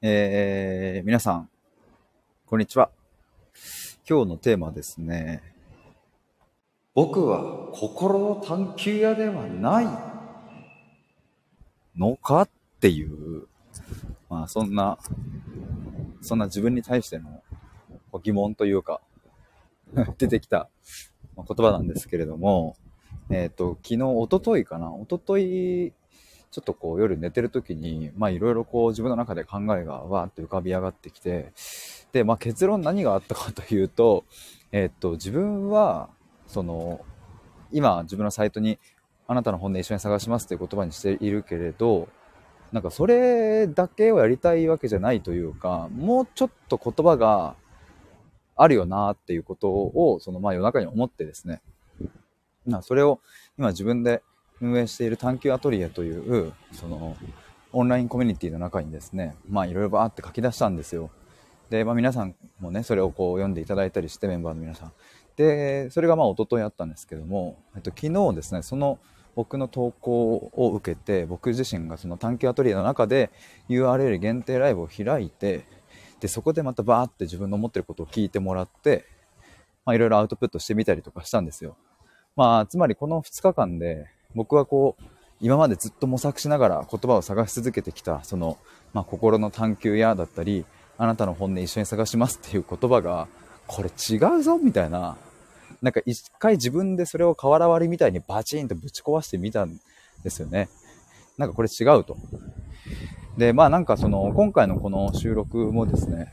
えー、皆さん、こんにちは。今日のテーマですね。僕は心の探求屋ではないのかっていう、まあそんな、そんな自分に対しての疑問というか、出てきた言葉なんですけれども、えっ、と、昨日、おとといかな、おととい、ちょっとこう夜寝てる時に、まあいろいろこう自分の中で考えがわーって浮かび上がってきて、で、まあ結論何があったかというと、えっと、自分は、その、今自分のサイトにあなたの本音一緒に探しますという言葉にしているけれど、なんかそれだけをやりたいわけじゃないというか、もうちょっと言葉があるよなっていうことを、そのまあ夜中に思ってですね、まそれを今自分で運営している探求アトリエという、その、オンラインコミュニティの中にですね、まあいろいろバーって書き出したんですよ。で、まあ皆さんもね、それをこう読んでいただいたりして、メンバーの皆さん。で、それがまあ一昨日あったんですけども、えっと、昨日ですね、その僕の投稿を受けて、僕自身がその探求アトリエの中で URL 限定ライブを開いて、で、そこでまたバーって自分の思ってることを聞いてもらって、まあいろいろアウトプットしてみたりとかしたんですよ。まあ、つまりこの2日間で、僕はこう、今までずっと模索しながら言葉を探し続けてきた、その、まあ、心の探求やだったり、あなたの本音一緒に探しますっていう言葉が、これ違うぞみたいな、なんか一回自分でそれを瓦割りみたいにバチンとぶち壊してみたんですよね。なんかこれ違うと。で、まあなんかその、今回のこの収録もですね、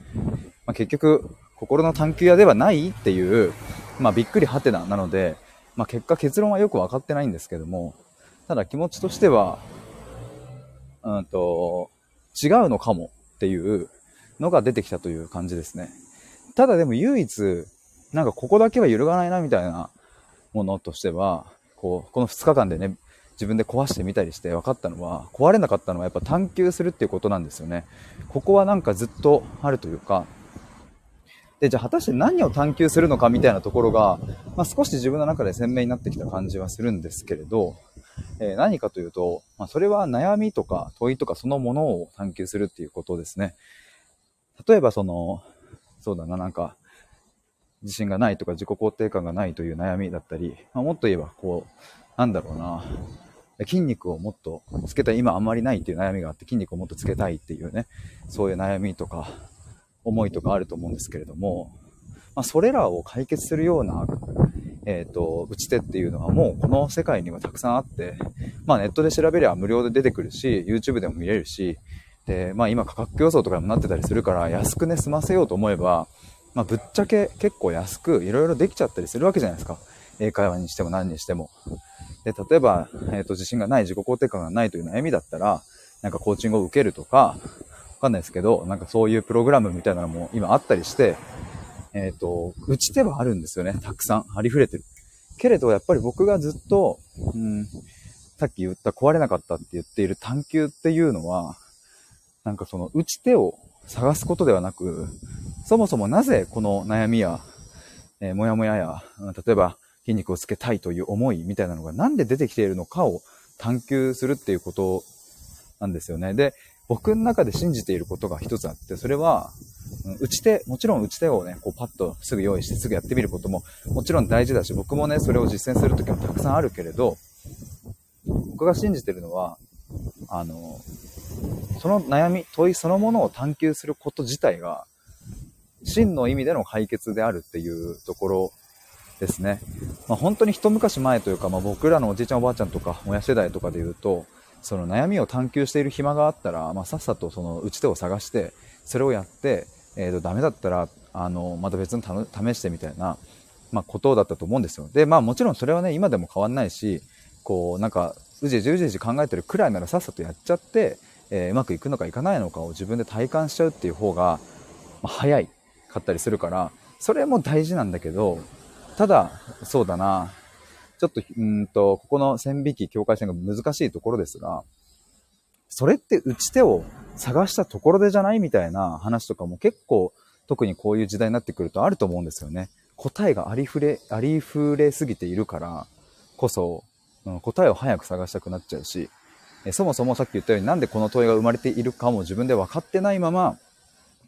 まあ、結局、心の探求屋ではないっていう、まあびっくりはてななので、まあ結果結論はよく分かってないんですけども、ただ気持ちとしては、うんと、違うのかもっていうのが出てきたという感じですね。ただでも唯一、なんかここだけは揺るがないなみたいなものとしては、こう、この2日間でね、自分で壊してみたりして分かったのは、壊れなかったのはやっぱ探求するっていうことなんですよね。ここはなんかずっとあるというか、で、じゃあ果たして何を探求するのかみたいなところが、まあ、少し自分の中で鮮明になってきた感じはするんですけれど、えー、何かというと、まあ、それは悩みとか問いとかそのものを探求するっていうことですね。例えばその、そうだな、なんか、自信がないとか自己肯定感がないという悩みだったり、まあ、もっと言えば、こう、なんだろうな、筋肉をもっとつけたい、今あんまりないっていう悩みがあって、筋肉をもっとつけたいっていうね、そういう悩みとか、思いとかあると思うんですけれども、まあ、それらを解決するような、えっ、ー、と、打ち手っていうのはもうこの世界にはたくさんあって、まあネットで調べりゃ無料で出てくるし、YouTube でも見れるし、で、まあ今価格競争とかにもなってたりするから、安くね、済ませようと思えば、まあぶっちゃけ結構安くいろいろできちゃったりするわけじゃないですか。英会話にしても何にしても。で、例えば、えっ、ー、と、自信がない、自己肯定感がないという悩みだったら、なんかコーチングを受けるとか、かんないですけど、なんかそういうプログラムみたいなのも今あったりして、えっ、ー、と、打ち手はあるんですよね。たくさん。ありふれてる。けれど、やっぱり僕がずっと、うん、さっき言った壊れなかったって言っている探求っていうのは、なんかその打ち手を探すことではなく、そもそもなぜこの悩みや、えー、もやもやや、例えば筋肉をつけたいという思いみたいなのがなんで出てきているのかを探求するっていうことなんですよね。で、僕の中で信じていることが一つあって、それは、打ち手、もちろん打ち手をね、こうパッとすぐ用意してすぐやってみることももちろん大事だし、僕もね、それを実践するときもたくさんあるけれど、僕が信じてるのは、あの、その悩み、問いそのものを探求すること自体が、真の意味での解決であるっていうところですね。まあ、本当に一昔前というか、まあ、僕らのおじいちゃんおばあちゃんとか親世代とかで言うと、その悩みを探求している暇があったら、まあ、さっさとその打ち手を探して、それをやって、えー、とダメだったら、あの、また別の試してみたいな、まあ、ことだったと思うんですよ。で、まあもちろんそれはね、今でも変わんないし、こう、なんか、うじうじうじうじ考えてるくらいならさっさとやっちゃって、えー、うまくいくのかいかないのかを自分で体感しちゃうっていう方が、まあ、早いかったりするから、それも大事なんだけど、ただ、そうだな、ちょっと、うんと、ここの線引き、境界線が難しいところですが、それって打ち手を探したところでじゃないみたいな話とかも結構、特にこういう時代になってくるとあると思うんですよね。答えがありふれ、ありふれすぎているからこそ、答えを早く探したくなっちゃうし、えそもそもさっき言ったようになんでこの問いが生まれているかも自分で分かってないまま、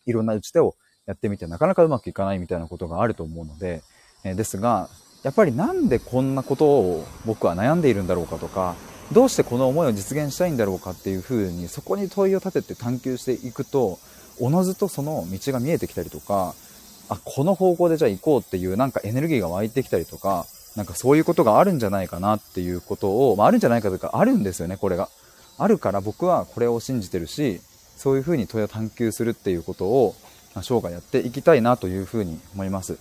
いろんな打ち手をやってみてなかなかうまくいかないみたいなことがあると思うので、えですが、やっぱりなんでこんなことを僕は悩んでいるんだろうかとか、どうしてこの思いを実現したいんだろうかっていうふうにそこに問いを立てて探求していくと、おのずとその道が見えてきたりとか、あ、この方向でじゃあ行こうっていうなんかエネルギーが湧いてきたりとか、なんかそういうことがあるんじゃないかなっていうことを、まあ、あるんじゃないかというか、あるんですよね、これが。あるから僕はこれを信じてるし、そういうふうに問いを探求するっていうことを、生涯やっていきたいなというふうに思います。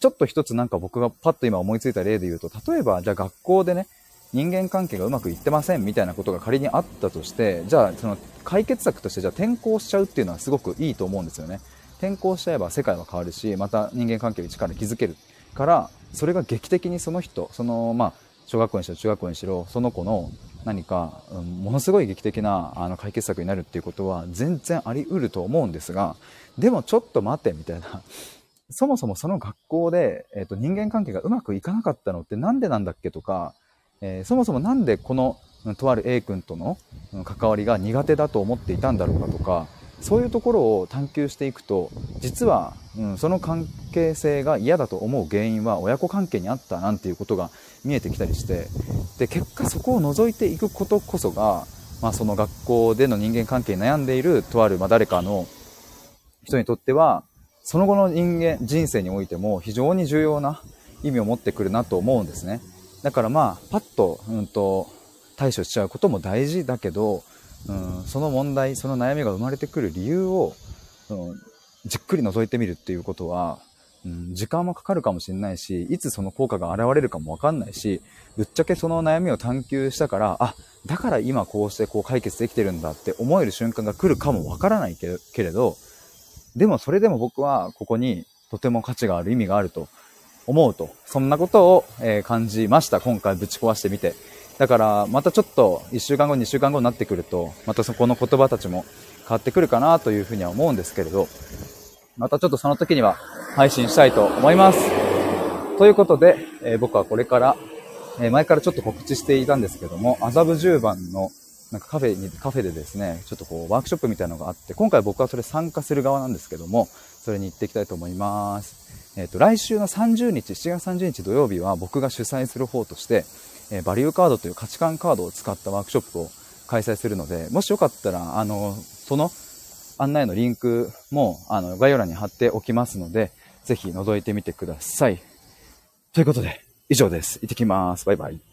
ちょっと一つなんか僕がパッと今思いついた例で言うと、例えばじゃあ学校でね、人間関係がうまくいってませんみたいなことが仮にあったとして、じゃあその解決策としてじゃあ転校しちゃうっていうのはすごくいいと思うんですよね。転校しちゃえば世界は変わるし、また人間関係に力築けるから、それが劇的にその人、その、まあ、小学校にしろ中学校にしろ、その子の何か、うん、ものすごい劇的なあの解決策になるっていうことは全然あり得ると思うんですが、でもちょっと待てみたいな。そもそもその学校で、えーと、人間関係がうまくいかなかったのって何でなんだっけとか、えー、そもそも何でこのとある A 君との関わりが苦手だと思っていたんだろうかとか、そういうところを探求していくと実は、うん、その関係性が嫌だと思う原因は親子関係にあったなんていうことが見えてきたりしてで結果そこを除いていくことこそが、まあ、その学校での人間関係に悩んでいるとある、まあ、誰かの人にとってはその後の人間人生においても非常に重要な意味を持ってくるなと思うんですね。だからまあパッと,、うんと対処しちゃうことも大事だけどうん、その問題その悩みが生まれてくる理由を、うん、じっくり覗いてみるっていうことは、うん、時間もかかるかもしれないしいつその効果が現れるかもわかんないしぶっちゃけその悩みを探求したからあだから今こうしてこう解決できてるんだって思える瞬間が来るかもわからないけれどでもそれでも僕はここにとても価値がある意味があると思うと。そんなことを、え感じました。今回ぶち壊してみて。だから、またちょっと1週間後、2週間後になってくると、またそこの言葉たちも変わってくるかなというふうには思うんですけれど、またちょっとその時には配信したいと思います。ということで、え、僕はこれから、え、前からちょっと告知していたんですけども、麻布十番のなんかカフェに、カフェでですね、ちょっとこうワークショップみたいなのがあって、今回僕はそれ参加する側なんですけども、それに行っていきたいと思います。えっ、ー、と、来週の30日、7月30日土曜日は僕が主催する方として、えバリューカードという価値観カードを使ったワークショップを開催するので、もしよかったら、あの、その案内のリンクも、あの、概要欄に貼っておきますので、ぜひ覗いてみてください。ということで、以上です。行ってきます。バイバイ。